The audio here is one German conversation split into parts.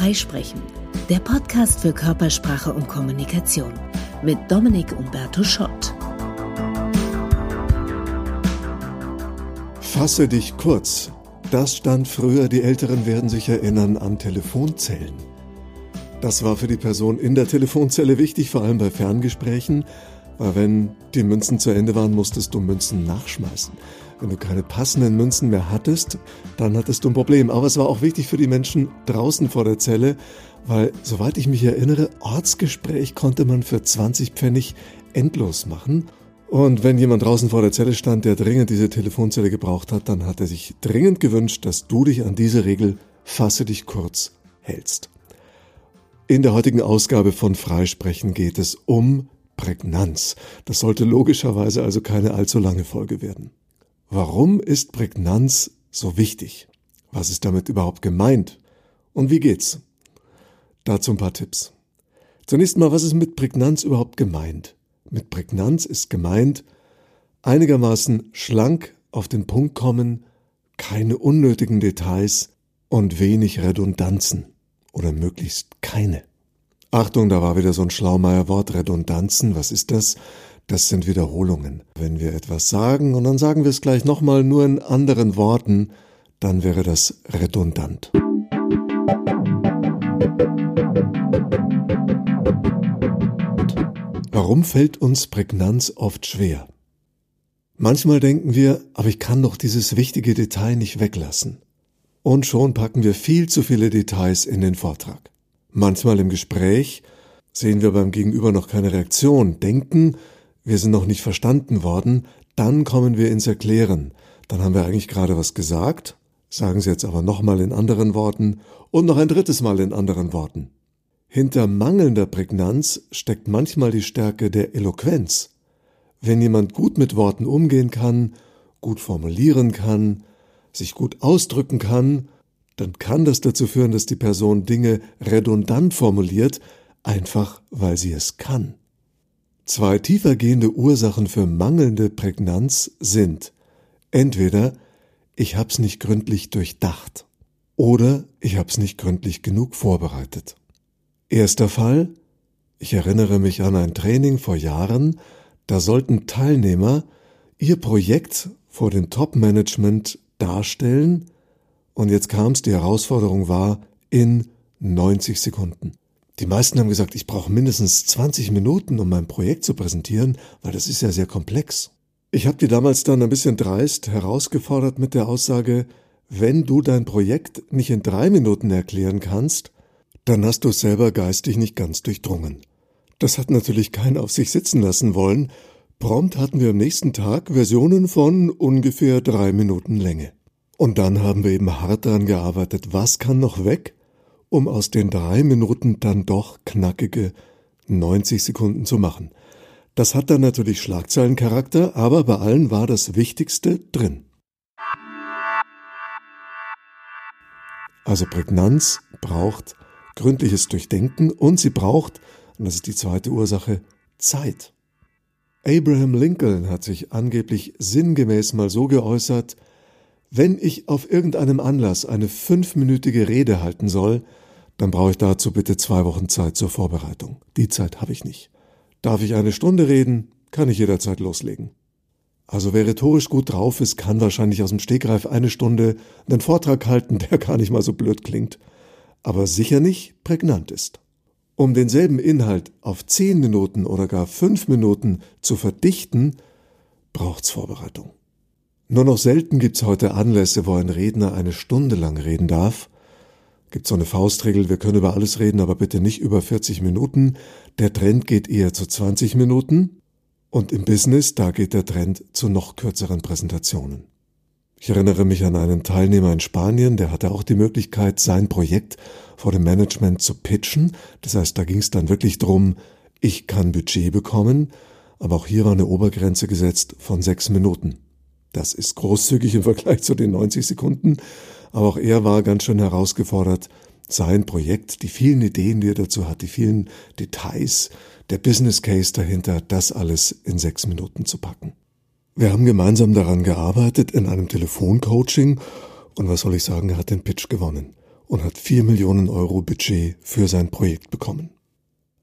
Freisprechen, der Podcast für Körpersprache und Kommunikation mit Dominik Umberto Schott. Fasse dich kurz. Das stand früher, die Älteren werden sich erinnern, an Telefonzellen. Das war für die Person in der Telefonzelle wichtig, vor allem bei Ferngesprächen, weil wenn die Münzen zu Ende waren, musstest du Münzen nachschmeißen. Wenn du keine passenden Münzen mehr hattest, dann hattest du ein Problem. Aber es war auch wichtig für die Menschen draußen vor der Zelle, weil, soweit ich mich erinnere, Ortsgespräch konnte man für 20 Pfennig endlos machen. Und wenn jemand draußen vor der Zelle stand, der dringend diese Telefonzelle gebraucht hat, dann hat er sich dringend gewünscht, dass du dich an diese Regel fasse dich kurz hältst. In der heutigen Ausgabe von Freisprechen geht es um Prägnanz. Das sollte logischerweise also keine allzu lange Folge werden. Warum ist Prägnanz so wichtig? Was ist damit überhaupt gemeint? Und wie geht's? Dazu ein paar Tipps. Zunächst mal, was ist mit Prägnanz überhaupt gemeint? Mit Prägnanz ist gemeint, einigermaßen schlank auf den Punkt kommen, keine unnötigen Details und wenig Redundanzen oder möglichst keine. Achtung, da war wieder so ein Schlaumeier-Wort, Redundanzen, was ist das? Das sind Wiederholungen. Wenn wir etwas sagen und dann sagen wir es gleich nochmal nur in anderen Worten, dann wäre das redundant. Warum fällt uns Prägnanz oft schwer? Manchmal denken wir, aber ich kann doch dieses wichtige Detail nicht weglassen. Und schon packen wir viel zu viele Details in den Vortrag. Manchmal im Gespräch sehen wir beim Gegenüber noch keine Reaktion, denken, wir sind noch nicht verstanden worden, dann kommen wir ins Erklären. Dann haben wir eigentlich gerade was gesagt, sagen Sie jetzt aber nochmal in anderen Worten und noch ein drittes Mal in anderen Worten. Hinter mangelnder Prägnanz steckt manchmal die Stärke der Eloquenz. Wenn jemand gut mit Worten umgehen kann, gut formulieren kann, sich gut ausdrücken kann, dann kann das dazu führen, dass die Person Dinge redundant formuliert, einfach weil sie es kann. Zwei tiefergehende Ursachen für mangelnde Prägnanz sind entweder ich hab's nicht gründlich durchdacht oder ich hab's nicht gründlich genug vorbereitet. Erster Fall, ich erinnere mich an ein Training vor Jahren, da sollten Teilnehmer ihr Projekt vor dem Top-Management darstellen und jetzt kam's, die Herausforderung war in 90 Sekunden. Die meisten haben gesagt, ich brauche mindestens 20 Minuten, um mein Projekt zu präsentieren, weil das ist ja sehr komplex. Ich habe die damals dann ein bisschen dreist herausgefordert mit der Aussage, wenn du dein Projekt nicht in drei Minuten erklären kannst, dann hast du es selber geistig nicht ganz durchdrungen. Das hat natürlich keiner auf sich sitzen lassen wollen. Prompt hatten wir am nächsten Tag Versionen von ungefähr drei Minuten Länge. Und dann haben wir eben hart daran gearbeitet, was kann noch weg um aus den drei Minuten dann doch knackige 90 Sekunden zu machen. Das hat dann natürlich Schlagzeilencharakter, aber bei allen war das Wichtigste drin. Also Prägnanz braucht gründliches Durchdenken und sie braucht, und das ist die zweite Ursache, Zeit. Abraham Lincoln hat sich angeblich sinngemäß mal so geäußert, wenn ich auf irgendeinem Anlass eine fünfminütige Rede halten soll, dann brauche ich dazu bitte zwei Wochen Zeit zur Vorbereitung. Die Zeit habe ich nicht. Darf ich eine Stunde reden, kann ich jederzeit loslegen. Also wer rhetorisch gut drauf ist, kann wahrscheinlich aus dem Stegreif eine Stunde einen Vortrag halten, der gar nicht mal so blöd klingt, aber sicher nicht prägnant ist. Um denselben Inhalt auf zehn Minuten oder gar fünf Minuten zu verdichten, braucht's Vorbereitung. Nur noch selten gibt's heute Anlässe, wo ein Redner eine Stunde lang reden darf, gibt so eine Faustregel, wir können über alles reden, aber bitte nicht über 40 Minuten. Der Trend geht eher zu 20 Minuten. Und im Business, da geht der Trend zu noch kürzeren Präsentationen. Ich erinnere mich an einen Teilnehmer in Spanien, der hatte auch die Möglichkeit, sein Projekt vor dem Management zu pitchen. Das heißt, da ging es dann wirklich drum, ich kann Budget bekommen, aber auch hier war eine Obergrenze gesetzt von sechs Minuten. Das ist großzügig im Vergleich zu den 90 Sekunden, aber auch er war ganz schön herausgefordert, sein Projekt, die vielen Ideen, die er dazu hat, die vielen Details, der Business Case dahinter, das alles in sechs Minuten zu packen. Wir haben gemeinsam daran gearbeitet in einem Telefoncoaching und was soll ich sagen, er hat den Pitch gewonnen. und hat vier Millionen Euro Budget für sein Projekt bekommen.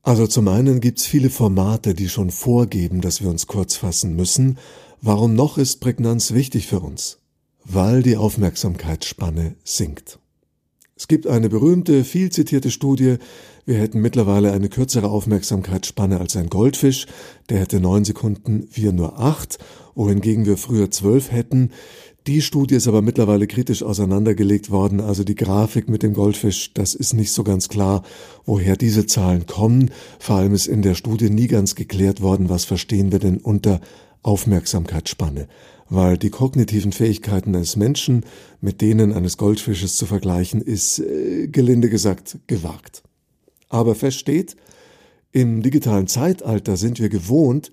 Also zum einen gibt's viele Formate, die schon vorgeben, dass wir uns kurz fassen müssen. Warum noch ist Prägnanz wichtig für uns? Weil die Aufmerksamkeitsspanne sinkt. Es gibt eine berühmte, viel zitierte Studie, wir hätten mittlerweile eine kürzere Aufmerksamkeitsspanne als ein Goldfisch, der hätte neun Sekunden, wir nur acht, wohingegen wir früher zwölf hätten. Die Studie ist aber mittlerweile kritisch auseinandergelegt worden, also die Grafik mit dem Goldfisch, das ist nicht so ganz klar, woher diese Zahlen kommen. Vor allem ist in der Studie nie ganz geklärt worden, was verstehen wir denn unter Aufmerksamkeitsspanne, weil die kognitiven Fähigkeiten eines Menschen mit denen eines Goldfisches zu vergleichen, ist äh, gelinde gesagt gewagt. Aber fest steht, im digitalen Zeitalter sind wir gewohnt,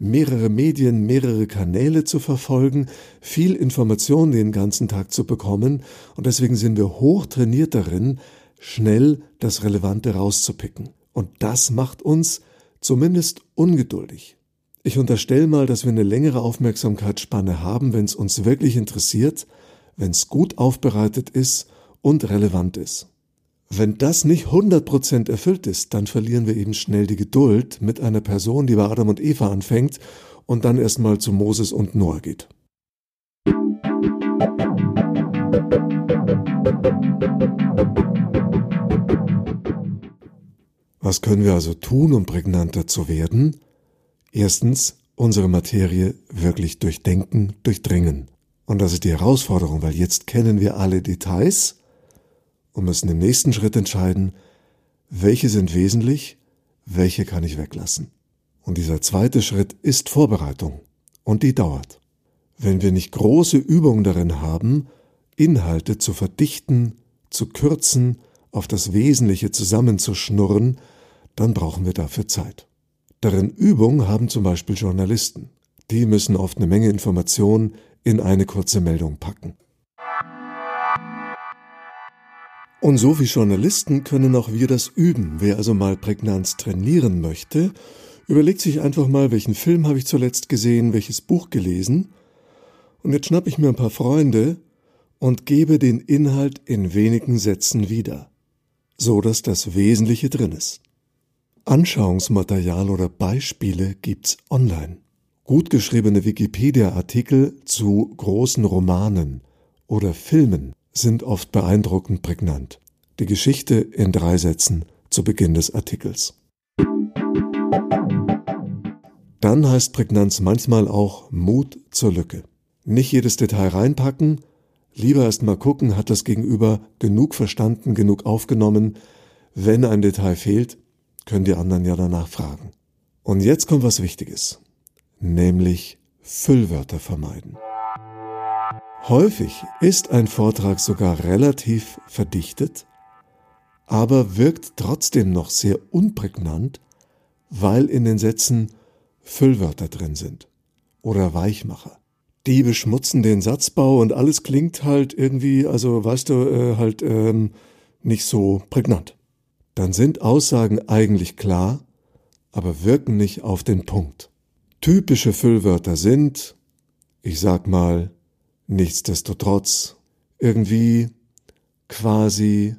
mehrere Medien, mehrere Kanäle zu verfolgen, viel Information den ganzen Tag zu bekommen und deswegen sind wir hoch trainiert darin, schnell das Relevante rauszupicken. Und das macht uns zumindest ungeduldig. Ich unterstelle mal, dass wir eine längere Aufmerksamkeitsspanne haben, wenn es uns wirklich interessiert, wenn es gut aufbereitet ist und relevant ist. Wenn das nicht 100% erfüllt ist, dann verlieren wir eben schnell die Geduld mit einer Person, die bei Adam und Eva anfängt und dann erstmal zu Moses und Noah geht. Was können wir also tun, um prägnanter zu werden? Erstens, unsere Materie wirklich durchdenken, durchdringen. Und das ist die Herausforderung, weil jetzt kennen wir alle Details, und müssen im nächsten Schritt entscheiden, welche sind wesentlich, welche kann ich weglassen. Und dieser zweite Schritt ist Vorbereitung. Und die dauert. Wenn wir nicht große Übungen darin haben, Inhalte zu verdichten, zu kürzen, auf das Wesentliche zusammenzuschnurren, dann brauchen wir dafür Zeit. Darin Übung haben zum Beispiel Journalisten. Die müssen oft eine Menge Informationen in eine kurze Meldung packen. Und so wie Journalisten können auch wir das üben. Wer also mal Prägnanz trainieren möchte, überlegt sich einfach mal, welchen Film habe ich zuletzt gesehen, welches Buch gelesen. Und jetzt schnappe ich mir ein paar Freunde und gebe den Inhalt in wenigen Sätzen wieder, so dass das Wesentliche drin ist. Anschauungsmaterial oder Beispiele gibt's online. Gut geschriebene Wikipedia-Artikel zu großen Romanen oder Filmen sind oft beeindruckend prägnant. Die Geschichte in drei Sätzen zu Beginn des Artikels. Dann heißt Prägnanz manchmal auch Mut zur Lücke. Nicht jedes Detail reinpacken, lieber erst mal gucken, hat das Gegenüber genug verstanden, genug aufgenommen. Wenn ein Detail fehlt, können die anderen ja danach fragen. Und jetzt kommt was Wichtiges, nämlich Füllwörter vermeiden. Häufig ist ein Vortrag sogar relativ verdichtet, aber wirkt trotzdem noch sehr unprägnant, weil in den Sätzen Füllwörter drin sind oder Weichmacher. Die beschmutzen den Satzbau und alles klingt halt irgendwie, also weißt du, äh, halt ähm, nicht so prägnant. Dann sind Aussagen eigentlich klar, aber wirken nicht auf den Punkt. Typische Füllwörter sind, ich sag mal, nichtsdestotrotz irgendwie quasi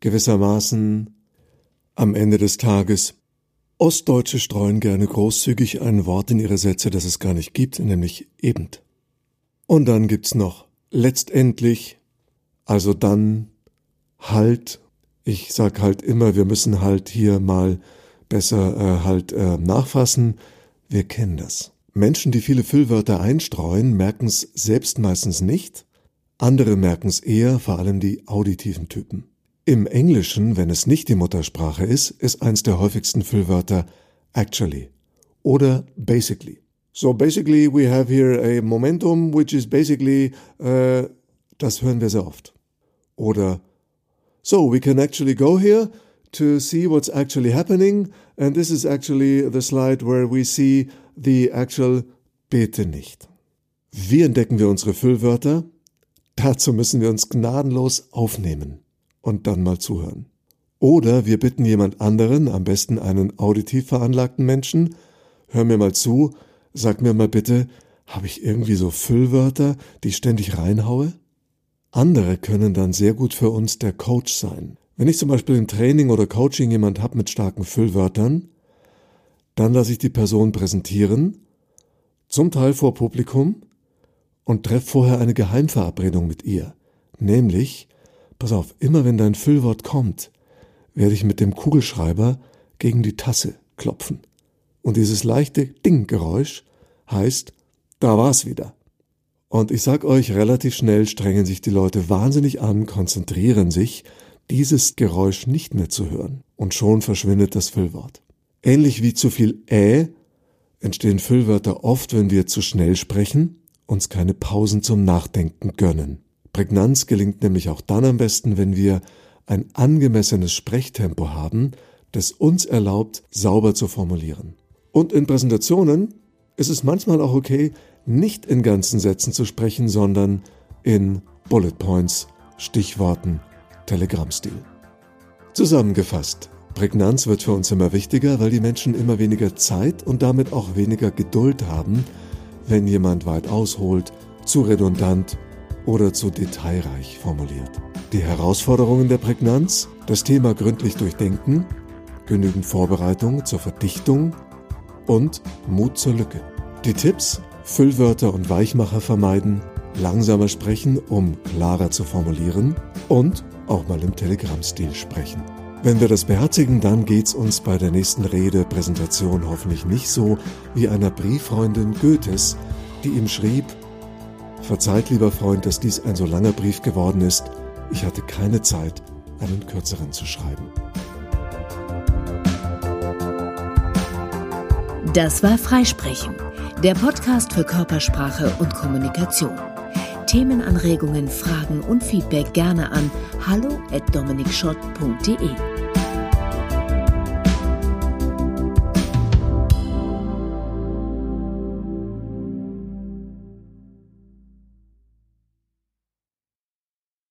gewissermaßen am Ende des Tages. Ostdeutsche streuen gerne großzügig ein Wort in ihre Sätze, das es gar nicht gibt, nämlich eben. Und dann gibt's noch letztendlich, also dann halt, ich sag halt immer, wir müssen halt hier mal besser äh, halt äh, nachfassen, wir kennen das. Menschen, die viele Füllwörter einstreuen, merken es selbst meistens nicht, andere merken es eher, vor allem die auditiven Typen. Im Englischen, wenn es nicht die Muttersprache ist, ist eins der häufigsten Füllwörter actually oder basically. So basically we have here a momentum which is basically, uh, das hören wir sehr oft. Oder so we can actually go here to see what's actually happening and this is actually the slide where we see the actual Bitte nicht. Wie entdecken wir unsere Füllwörter? Dazu müssen wir uns gnadenlos aufnehmen und dann mal zuhören. Oder wir bitten jemand anderen, am besten einen auditiv veranlagten Menschen, hör mir mal zu, sag mir mal bitte, habe ich irgendwie so Füllwörter, die ich ständig reinhaue? Andere können dann sehr gut für uns der Coach sein. Wenn ich zum Beispiel im Training oder Coaching jemand habe mit starken Füllwörtern, dann lasse ich die Person präsentieren, zum Teil vor Publikum und treffe vorher eine Geheimverabredung mit ihr. Nämlich, pass auf, immer wenn dein Füllwort kommt, werde ich mit dem Kugelschreiber gegen die Tasse klopfen. Und dieses leichte Ding-Geräusch heißt, da war's wieder. Und ich sag euch, relativ schnell strengen sich die Leute wahnsinnig an, konzentrieren sich, dieses Geräusch nicht mehr zu hören. Und schon verschwindet das Füllwort. Ähnlich wie zu viel Ä entstehen Füllwörter oft, wenn wir zu schnell sprechen, uns keine Pausen zum Nachdenken gönnen. Prägnanz gelingt nämlich auch dann am besten, wenn wir ein angemessenes Sprechtempo haben, das uns erlaubt, sauber zu formulieren. Und in Präsentationen ist es manchmal auch okay, nicht in ganzen Sätzen zu sprechen, sondern in Bullet Points, Stichworten, Telegrammstil. Zusammengefasst, Prägnanz wird für uns immer wichtiger, weil die Menschen immer weniger Zeit und damit auch weniger Geduld haben, wenn jemand weit ausholt, zu redundant oder zu detailreich formuliert. Die Herausforderungen der Prägnanz, das Thema gründlich durchdenken, genügend Vorbereitung zur Verdichtung und Mut zur Lücke. Die Tipps, Füllwörter und Weichmacher vermeiden, langsamer sprechen, um klarer zu formulieren und auch mal im Telegrammstil sprechen. Wenn wir das beherzigen, dann geht's uns bei der nächsten Rede, Präsentation hoffentlich nicht so wie einer Brieffreundin Goethes, die ihm schrieb, Verzeiht, lieber Freund, dass dies ein so langer Brief geworden ist. Ich hatte keine Zeit, einen kürzeren zu schreiben. Das war Freisprechen, der Podcast für Körpersprache und Kommunikation. Themenanregungen, Fragen und Feedback gerne an hallo@dominikschott.de.